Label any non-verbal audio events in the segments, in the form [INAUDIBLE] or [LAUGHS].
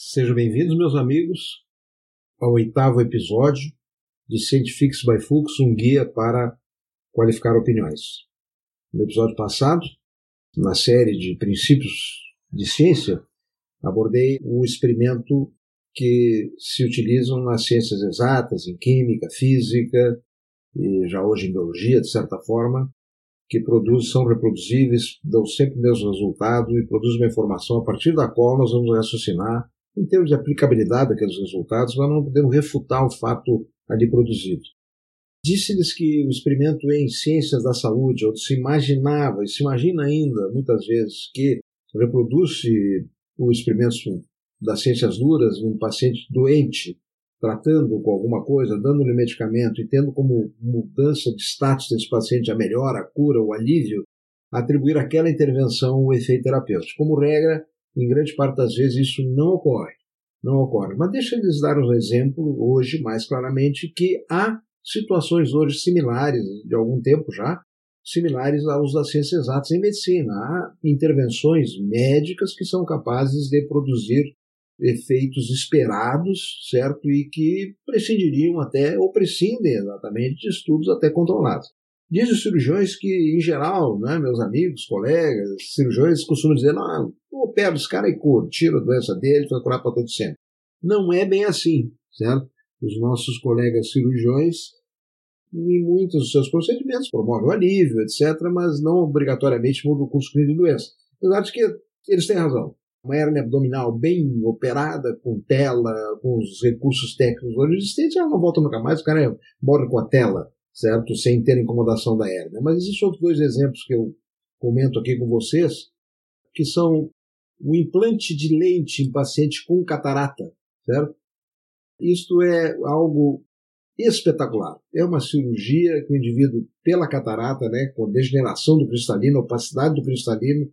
Sejam bem-vindos, meus amigos, ao oitavo episódio de Scientifics by Fux, um guia para qualificar opiniões. No episódio passado, na série de princípios de ciência, abordei um experimento que se utilizam nas ciências exatas, em química, física e já hoje em biologia, de certa forma, que produzem, são reproduzíveis, dão sempre o mesmo resultado e produzem uma informação a partir da qual nós vamos raciocinar em termos de aplicabilidade daqueles resultados, mas não podemos refutar o fato ali produzido. Disse-lhes que o experimento em ciências da saúde, onde se imaginava, e se imagina ainda, muitas vezes, que reproduz-se o experimento das ciências duras num paciente doente, tratando com alguma coisa, dando-lhe medicamento e tendo como mudança de status desse paciente a melhora, a cura, o alívio, atribuir àquela intervenção o efeito terapêutico. Como regra, em grande parte das vezes isso não ocorre. Não ocorre. Mas deixa eu lhes dar um exemplo hoje, mais claramente, que há situações hoje similares, de algum tempo já, similares aos das ciências exatas em medicina. Há intervenções médicas que são capazes de produzir efeitos esperados, certo? E que prescindiriam até, ou prescindem exatamente, de estudos até controlados. Diz os cirurgiões que, em geral, né, meus amigos, colegas, cirurgiões costumam dizer: não, eu opero esse cara e curo, tiro a doença dele, vai curar para todo sempre. Não é bem assim, certo? Os nossos colegas cirurgiões, em muitos dos seus procedimentos, promovem o alívio, etc., mas não obrigatoriamente mudam o curso clínico de doença. Apesar de que eles têm razão. Uma hernia abdominal bem operada, com tela, com os recursos técnicos hoje existentes, ela não volta nunca mais, o cara morre com a tela certo? Sem ter incomodação da hérnia. Mas existem outros dois exemplos que eu comento aqui com vocês, que são o implante de lente em paciente com catarata, certo? Isto é algo espetacular. É uma cirurgia que o indivíduo, pela catarata, né, com degeneração do cristalino, opacidade do cristalino,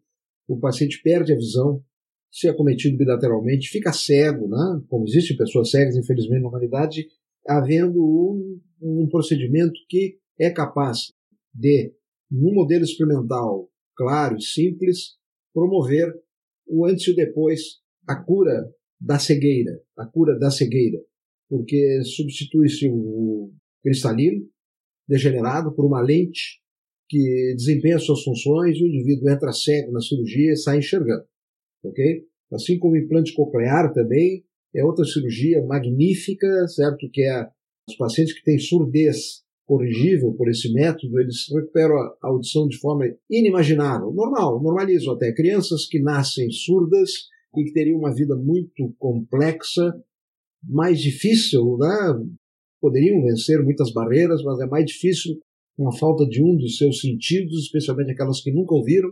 o paciente perde a visão, se é cometido bilateralmente, fica cego, né? como existem pessoas cegas, infelizmente, na humanidade, havendo um, um procedimento que é capaz de, num modelo experimental claro e simples, promover o antes e o depois, a cura da cegueira, a cura da cegueira, porque substitui-se o cristalino degenerado por uma lente que desempenha suas funções e o indivíduo entra cego na cirurgia e sai enxergando, ok? Assim como o implante coclear também é outra cirurgia magnífica, certo? Que é os pacientes que têm surdez corrigível por esse método, eles recuperam a audição de forma inimaginável, normal, normalizam até. Crianças que nascem surdas e que teriam uma vida muito complexa, mais difícil, né? poderiam vencer muitas barreiras, mas é mais difícil com a falta de um dos seus sentidos, especialmente aquelas que nunca ouviram,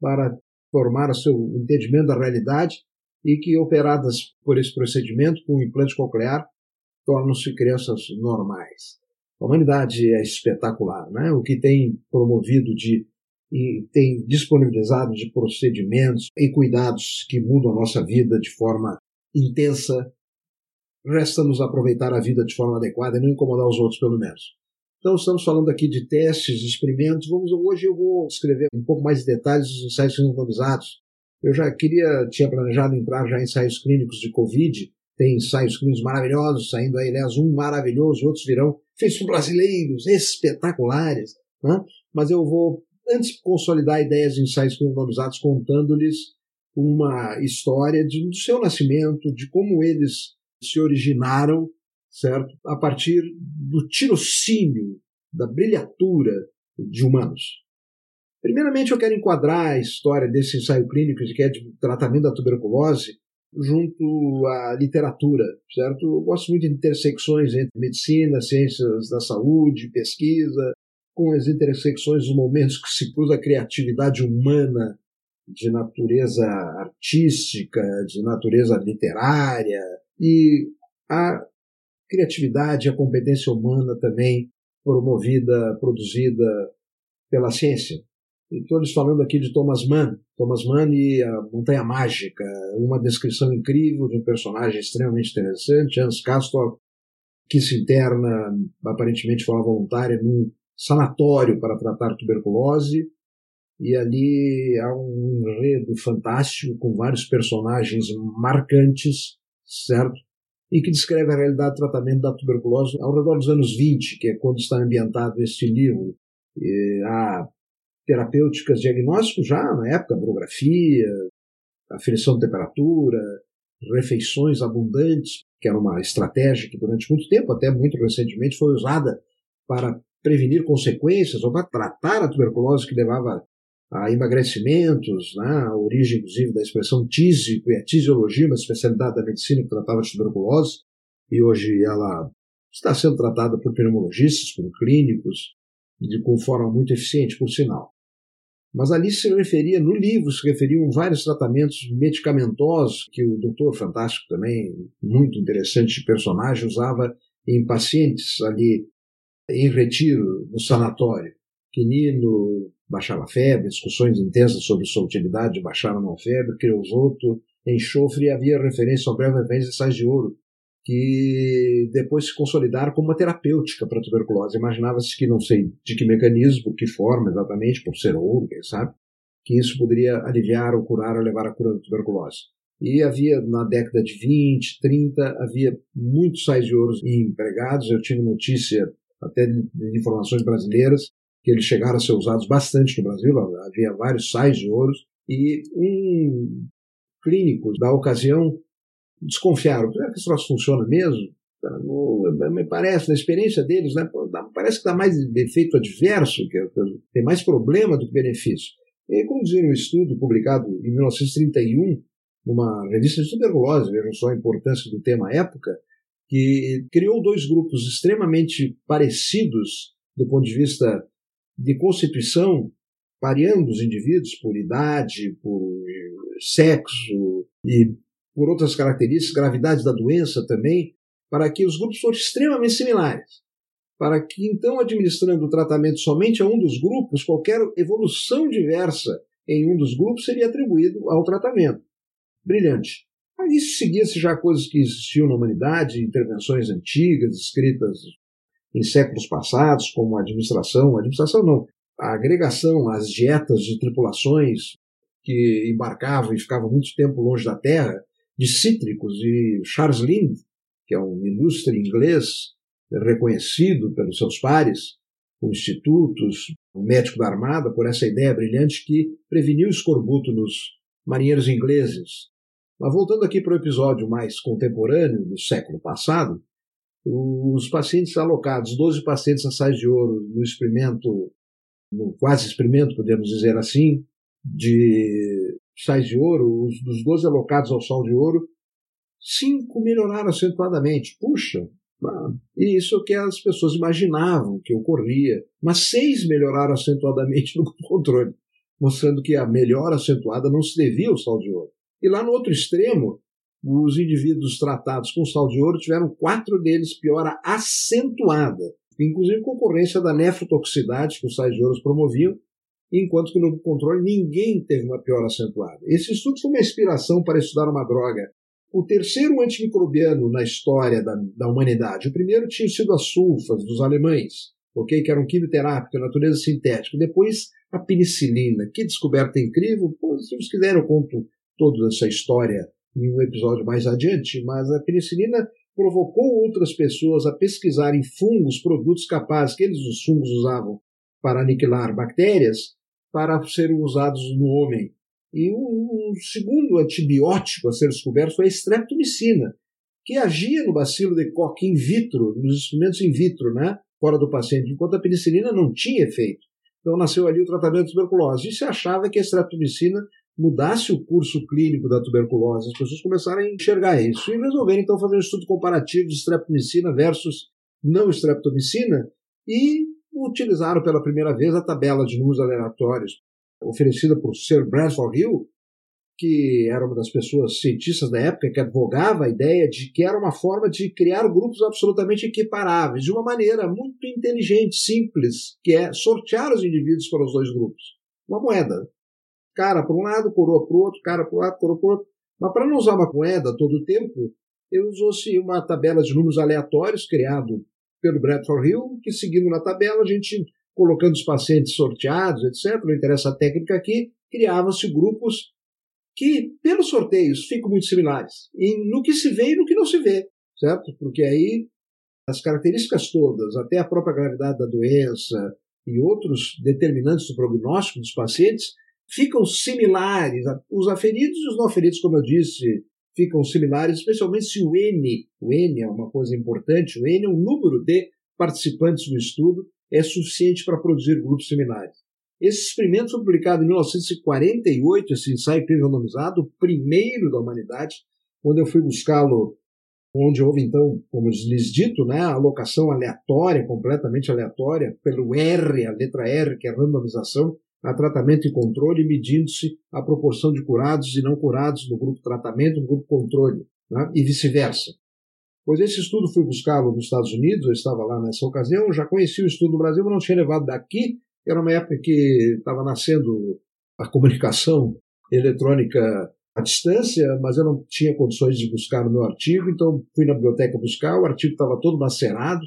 para formar o seu entendimento da realidade e que, operadas por esse procedimento, com o implante coclear, tornam-se crianças normais. A humanidade é espetacular, né? O que tem promovido de e tem disponibilizado de procedimentos e cuidados que mudam a nossa vida de forma intensa. Resta-nos aproveitar a vida de forma adequada e não incomodar os outros, pelo menos. Então, estamos falando aqui de testes, experimentos. Vamos, hoje eu vou escrever um pouco mais de detalhes dos ensaios randomizados eu já queria, tinha planejado entrar já em ensaios clínicos de Covid, tem ensaios clínicos maravilhosos saindo aí, aliás, um maravilhoso, outros virão, feitos por brasileiros, espetaculares, né? mas eu vou, antes, consolidar ideias de ensaios clínicos contando-lhes uma história de, do seu nascimento, de como eles se originaram, certo? A partir do tirocínio, da brilhatura de humanos. Primeiramente, eu quero enquadrar a história desse ensaio clínico que é de tratamento da tuberculose junto à literatura, certo? Eu gosto muito de intersecções entre medicina, ciências da saúde, pesquisa, com as intersecções dos momentos que se cruza a criatividade humana de natureza artística, de natureza literária e a criatividade, a competência humana também promovida, produzida pela ciência. Estou lhes falando aqui de Thomas Mann. Thomas Mann e a Montanha Mágica, uma descrição incrível de um personagem extremamente interessante, Hans Castor, que se interna, aparentemente de forma voluntária, num sanatório para tratar tuberculose. E ali há um enredo fantástico com vários personagens marcantes certo? E que descreve a realidade do tratamento da tuberculose ao redor dos anos 20, que é quando está ambientado este livro. E há terapêuticas diagnósticos já na época, biografia, aferição de temperatura, refeições abundantes, que era uma estratégia que durante muito tempo, até muito recentemente, foi usada para prevenir consequências ou para tratar a tuberculose que levava a emagrecimentos, né, a origem inclusive da expressão tise, a tisiologia, uma especialidade da medicina que tratava de tuberculose, e hoje ela está sendo tratada por pneumologistas, por clínicos, de com forma muito eficiente, por sinal. Mas ali se referia, no livro, se referiam vários tratamentos medicamentosos que o doutor fantástico também, muito interessante personagem, usava em pacientes ali em retiro, no sanatório. Quinino baixava febre, discussões intensas sobre sua utilidade de baixar ou não febre, creosoto, enxofre e havia referência ao breve de sais de ouro, que depois se consolidaram como uma terapêutica para tuberculose. Imaginava-se que, não sei de que mecanismo, que forma exatamente, por ser ouro, quem sabe, que isso poderia aliviar ou curar ou levar à cura da tuberculose. E havia, na década de 20, 30, havia muitos sais de ouro empregados. Eu tive notícia até de informações brasileiras que eles chegaram a ser usados bastante no Brasil. Havia vários sais de ouro. E um clínico da ocasião desconfiaram. Será que esse funciona mesmo? Me parece, na experiência deles, né, parece que dá mais efeito adverso, que tem mais problema do que benefício. E como dizia um estudo publicado em 1931, numa revista de tuberculose, vejam só a importância do tema à época, que criou dois grupos extremamente parecidos do ponto de vista de constituição, variando os indivíduos por idade, por sexo e por outras características, gravidade da doença também, para que os grupos fossem extremamente similares. Para que, então, administrando o tratamento somente a um dos grupos, qualquer evolução diversa em um dos grupos seria atribuído ao tratamento. Brilhante. Aí seguia-se já coisas que existiam na humanidade, intervenções antigas, escritas em séculos passados, como a administração, administração não, a agregação, as dietas de tripulações que embarcavam e ficavam muito tempo longe da Terra, de cítricos, e Charles Lind, que é um ilustre inglês reconhecido pelos seus pares, com institutos, um médico da Armada, por essa ideia brilhante que preveniu o escorbuto nos marinheiros ingleses. Mas voltando aqui para o episódio mais contemporâneo do século passado, os pacientes alocados, 12 pacientes a sais de ouro no experimento, no quase experimento, podemos dizer assim, de sais de ouro, os dos 12 alocados ao sal de ouro, cinco melhoraram acentuadamente. Puxa, e isso é o que as pessoas imaginavam que ocorria. Mas seis melhoraram acentuadamente [LAUGHS] no controle, mostrando que a melhora acentuada não se devia ao sal de ouro. E lá no outro extremo, os indivíduos tratados com sal de ouro tiveram quatro deles piora acentuada, inclusive concorrência da nefrotoxicidade que os sais de ouro promoviam, enquanto que no controle ninguém teve uma piora acentuada. Esse estudo foi uma inspiração para estudar uma droga. O terceiro antimicrobiano na história da, da humanidade. O primeiro tinha sido as sulfas dos alemães, ok? que era um quimioterápico natureza sintética. Depois a penicilina. Que descoberta incrível! Pô, se vocês quiserem eu conto toda essa história em um episódio mais adiante, mas a penicilina provocou outras pessoas a pesquisarem fungos, produtos capazes que eles, os fungos, usavam para aniquilar bactérias, para serem usados no homem. E o, segundo antibiótico a ser descoberto foi a streptomicina, que agia no bacilo de Koch in vitro, nos experimentos in vitro, né, fora do paciente, enquanto a penicilina não tinha efeito. Então nasceu ali o tratamento de tuberculose. E se achava que a streptomicina mudasse o curso clínico da tuberculose. As pessoas começaram a enxergar isso e resolveram então fazer um estudo comparativo de streptomicina versus não streptomicina e utilizaram pela primeira vez a tabela de números aleatórios oferecida por Sir Bradford Hill, que era uma das pessoas cientistas da época que advogava a ideia de que era uma forma de criar grupos absolutamente equiparáveis, de uma maneira muito inteligente, simples, que é sortear os indivíduos para os dois grupos. Uma moeda cara para um lado, coroa para o outro, cara para o lado, coroa para o outro. Mas para não usar uma moeda todo o tempo, eu usou-se uma tabela de números aleatórios criado pelo Bradford Hill, que seguindo na tabela, a gente colocando os pacientes sorteados, etc., não interessa a técnica aqui, criavam-se grupos que, pelos sorteios, ficam muito similares. E no que se vê e no que não se vê, certo? Porque aí as características todas, até a própria gravidade da doença e outros determinantes do prognóstico dos pacientes, ficam similares. Os aferidos e os não aferidos, como eu disse, ficam similares, especialmente se o N, o N é uma coisa importante, o N é o número de participantes do estudo, é suficiente para produzir grupos similares. Esse experimento foi publicado em 1948, esse ensaio randomizado, o primeiro da humanidade, quando eu fui buscá-lo, onde houve então, como lhes dito, né, a alocação aleatória, completamente aleatória, pelo R, a letra R, que é randomização, a tratamento e controle, medindo-se a proporção de curados e não curados no grupo tratamento, no grupo controle, né, e vice-versa. Pois esse estudo fui buscá-lo nos Estados Unidos, eu estava lá nessa ocasião, já conheci o estudo do Brasil, mas não tinha levado daqui era uma época que estava nascendo a comunicação eletrônica à distância, mas eu não tinha condições de buscar o meu artigo, então fui na biblioteca buscar, o artigo estava todo macerado,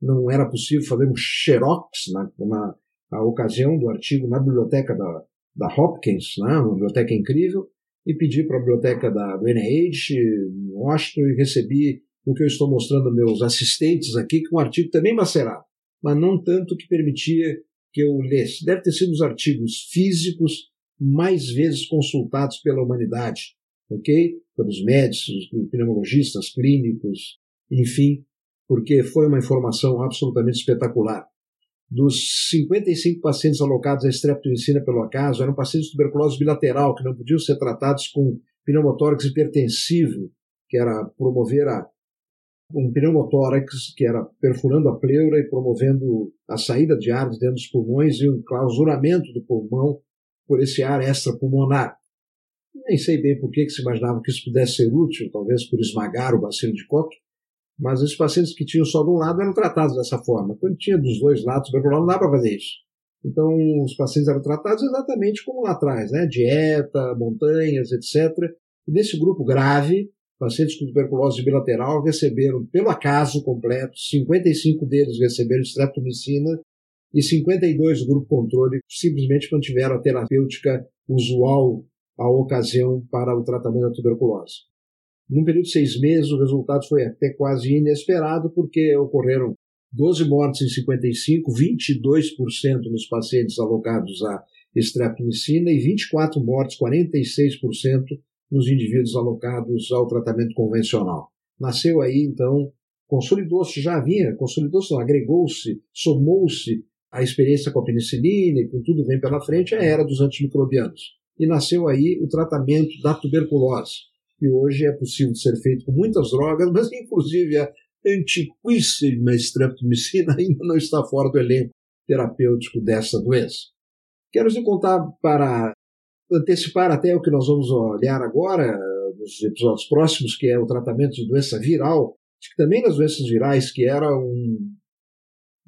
não era possível fazer um xerox na, na, na ocasião do artigo na biblioteca da, da Hopkins, né, uma biblioteca incrível, e pedi para a biblioteca da, do NIH em Washington e recebi o que eu estou mostrando meus assistentes aqui, que é um artigo também macerado, mas não tanto que permitia que eu lesse. Deve ter sido os artigos físicos mais vezes consultados pela humanidade, ok? Pelos médicos, pneumologistas, clínicos, enfim, porque foi uma informação absolutamente espetacular. Dos 55 pacientes alocados à streptomicina pelo acaso, eram pacientes de tuberculose bilateral, que não podiam ser tratados com pneumotórax hipertensivo, que era promover a um pneumotórax que era perfurando a pleura e promovendo a saída de ar dentro dos pulmões e um clausuramento do pulmão por esse ar extrapulmonar. Nem sei bem por que, que se imaginava que isso pudesse ser útil, talvez por esmagar o bacilo de Koch, mas os pacientes que tinham só de um lado eram tratados dessa forma. Quando tinha dos dois lados não dá para fazer isso. Então, os pacientes eram tratados exatamente como lá atrás, né? dieta, montanhas, etc. E nesse grupo grave, pacientes com tuberculose bilateral receberam, pelo acaso completo, 55 deles receberam streptomicina e 52 do grupo controle simplesmente mantiveram a terapêutica usual à ocasião para o tratamento da tuberculose. Num período de seis meses, o resultado foi até quase inesperado, porque ocorreram 12 mortes em 55, 22% nos pacientes alocados a streptomicina e 24 mortes, 46% nos indivíduos alocados ao tratamento convencional. Nasceu aí, então, consolidou-se, já havia, consolidou-se, agregou-se, somou-se a experiência com a penicilina e com tudo vem pela frente, a era dos antimicrobianos. E nasceu aí o tratamento da tuberculose, que hoje é possível ser feito com muitas drogas, mas inclusive a antiquíssima streptomicina ainda não está fora do elenco terapêutico dessa doença. Quero lhe contar para antecipar até o que nós vamos olhar agora, nos episódios próximos, que é o tratamento de doença viral, que também nas doenças virais, que era um.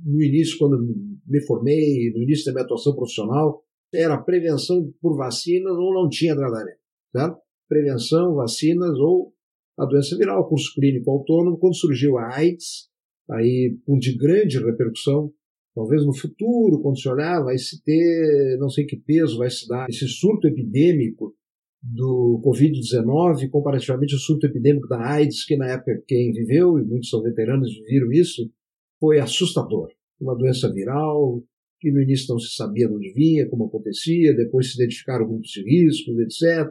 No início, quando me formei, no início da minha atuação profissional, era prevenção por vacinas ou não tinha tratamento, certo? Prevenção, vacinas ou a doença viral, curso clínico autônomo, quando surgiu a AIDS, aí de grande repercussão, Talvez no futuro, quando se olhar, vai se ter, não sei que peso vai se dar esse surto epidêmico do Covid-19 comparativamente ao surto epidêmico da AIDS, que na época quem viveu, e muitos são veteranos viram isso, foi assustador. Uma doença viral que no início não se sabia de onde vinha, como acontecia, depois se identificaram grupos de riscos, etc.,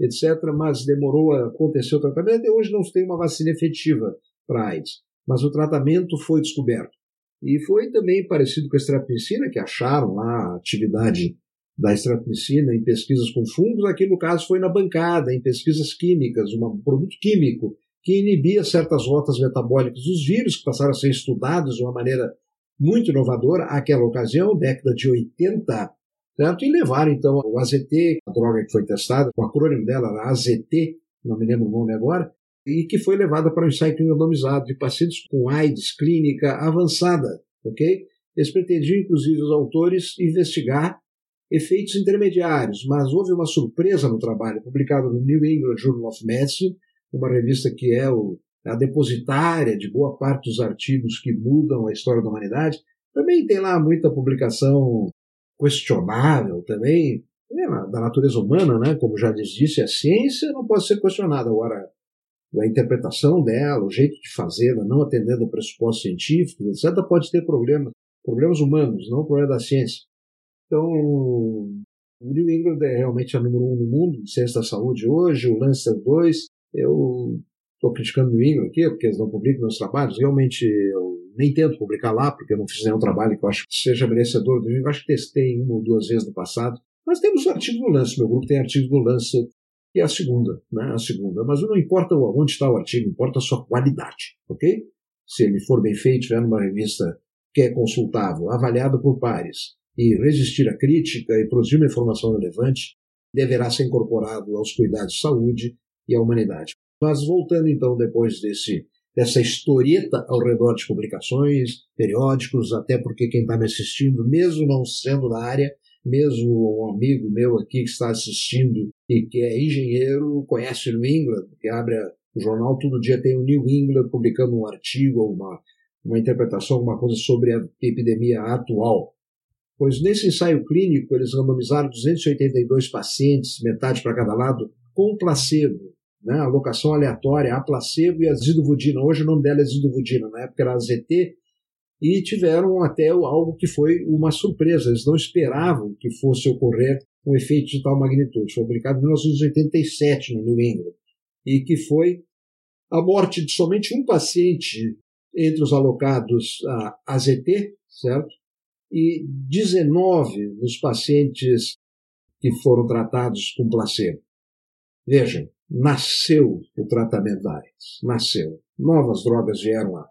etc., mas demorou a acontecer o tratamento e hoje não se tem uma vacina efetiva para AIDS. Mas o tratamento foi descoberto. E foi também parecido com a streptomicina, que acharam lá a atividade da streptomicina em pesquisas com fungos, aqui no caso foi na bancada, em pesquisas químicas, um produto químico que inibia certas rotas metabólicas dos vírus, que passaram a ser estudados de uma maneira muito inovadora àquela ocasião, década de 80, certo? e levaram então o AZT, a droga que foi testada, o acrônimo dela era AZT, não me lembro o nome agora, e que foi levada para o ensaio randomizado de pacientes com AIDS clínica avançada, ok? Eles pretendiam, inclusive, os autores, investigar efeitos intermediários, mas houve uma surpresa no trabalho, publicado no New England Journal of Medicine, uma revista que é o, a depositária de boa parte dos artigos que mudam a história da humanidade. Também tem lá muita publicação questionável também, é, da natureza humana, né? como já disse, a ciência não pode ser questionada. Agora, a interpretação dela, o jeito de fazê-la, não atendendo ao pressuposto científico, etc., pode ter problemas, problemas humanos, não o problema da ciência. Então, o New England é realmente a número um no mundo de ciência da saúde hoje, o Lancet 2. Eu estou criticando o New England aqui, porque eles não publicam meus trabalhos. Realmente, eu nem tento publicar lá, porque eu não fiz nenhum trabalho que eu acho que seja merecedor do England. Eu acho que testei uma ou duas vezes no passado. Mas temos artigo do Lancet, meu grupo tem artigo do Lancet, e a segunda, né? A segunda. Mas não importa onde está o artigo, importa a sua qualidade, ok? Se ele for bem feito, tiver numa revista que é consultável, avaliada por pares, e resistir à crítica e produzir uma informação relevante, deverá ser incorporado aos cuidados de saúde e à humanidade. Mas voltando então depois desse dessa historieta ao redor de publicações, periódicos, até porque quem está me assistindo, mesmo não sendo da área, mesmo um amigo meu aqui que está assistindo e que é engenheiro, conhece o New England, que abre o jornal todo dia tem o New England publicando um artigo, uma, uma interpretação, alguma coisa sobre a epidemia atual. Pois nesse ensaio clínico eles randomizaram 282 pacientes, metade para cada lado, com placebo, né, alocação aleatória, a placebo e a zidovudina. Hoje o nome dela é zidovudina, na época era ZT, e tiveram até algo que foi uma surpresa. Eles não esperavam que fosse ocorrer um efeito de tal magnitude. Foi publicado em 1987 no New England e que foi a morte de somente um paciente entre os alocados a AZT, certo? E 19 dos pacientes que foram tratados com placebo. Vejam, nasceu o tratamento da AIDS, nasceu. Novas drogas vieram a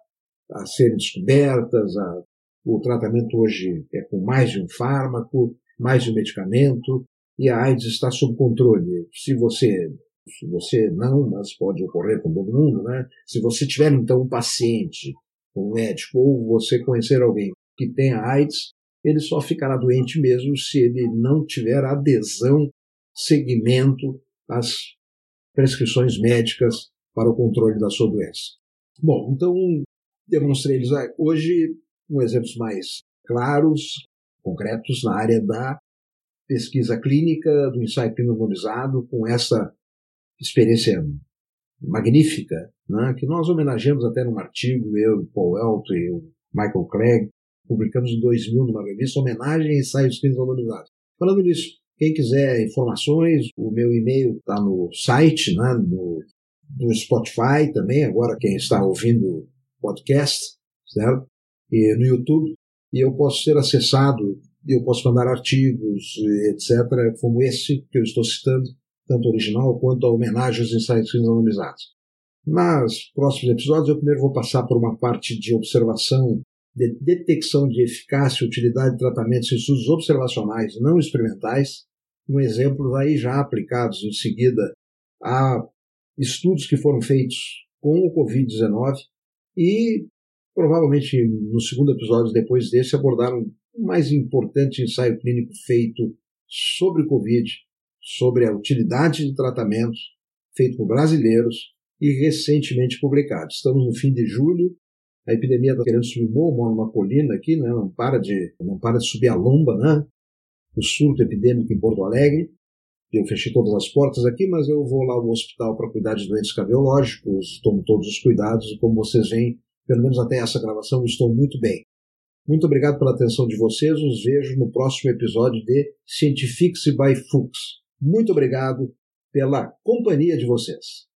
a serem descobertas. A, o tratamento hoje é com mais de um fármaco, mais de um medicamento, e a AIDS está sob controle. Se você, se você não, mas pode ocorrer com todo mundo, né? Se você tiver então um paciente, um médico, ou você conhecer alguém que tenha AIDS, ele só ficará doente mesmo se ele não tiver adesão, seguimento às prescrições médicas para o controle da sua doença. Bom, então demonstrei eles hoje com exemplos mais claros, concretos na área da pesquisa clínica, do ensaio clínico com essa experiência magnífica, né, que nós homenageamos até num artigo, eu, Paul Elton e o Michael Craig, publicamos em 2000 numa revista, homenagem a ensaios clínicos anonimizados. Falando nisso, quem quiser informações, o meu e-mail está no site, né, no, no Spotify também, agora quem está ouvindo podcast, certo? E no YouTube, e eu posso ser acessado, eu posso mandar artigos, etc., como esse que eu estou citando, tanto original quanto a homenagem aos ensaios anonimizados. Nas próximos episódios, eu primeiro vou passar por uma parte de observação, de detecção de eficácia e utilidade de tratamentos em estudos observacionais não experimentais, um exemplo aí já aplicados em seguida a estudos que foram feitos com o Covid-19 e provavelmente no segundo episódio depois desse abordaram o mais importante ensaio clínico feito sobre Covid, sobre a utilidade de tratamentos feito por brasileiros e recentemente publicado. Estamos no fim de julho, a epidemia está querendo subir o numa colina aqui, né? não, para de, não para de subir a lomba, né? O surto epidêmico em Porto Alegre. Eu fechei todas as portas aqui, mas eu vou lá ao hospital para cuidar de doentes cardiológicos, tomo todos os cuidados e, como vocês veem, pelo menos até essa gravação, estou muito bem. Muito obrigado pela atenção de vocês. Os vejo no próximo episódio de Scientifics by Fuchs. Muito obrigado pela companhia de vocês.